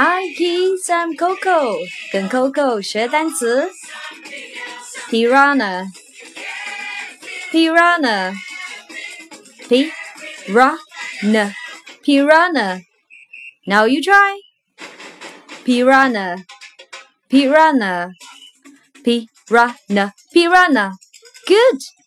Hi kids, I'm Coco，跟 Coco 学单词。Piranha, piranha, piranha, piranha. Now you try. Piranha, piranha, piranha, piranha. Good.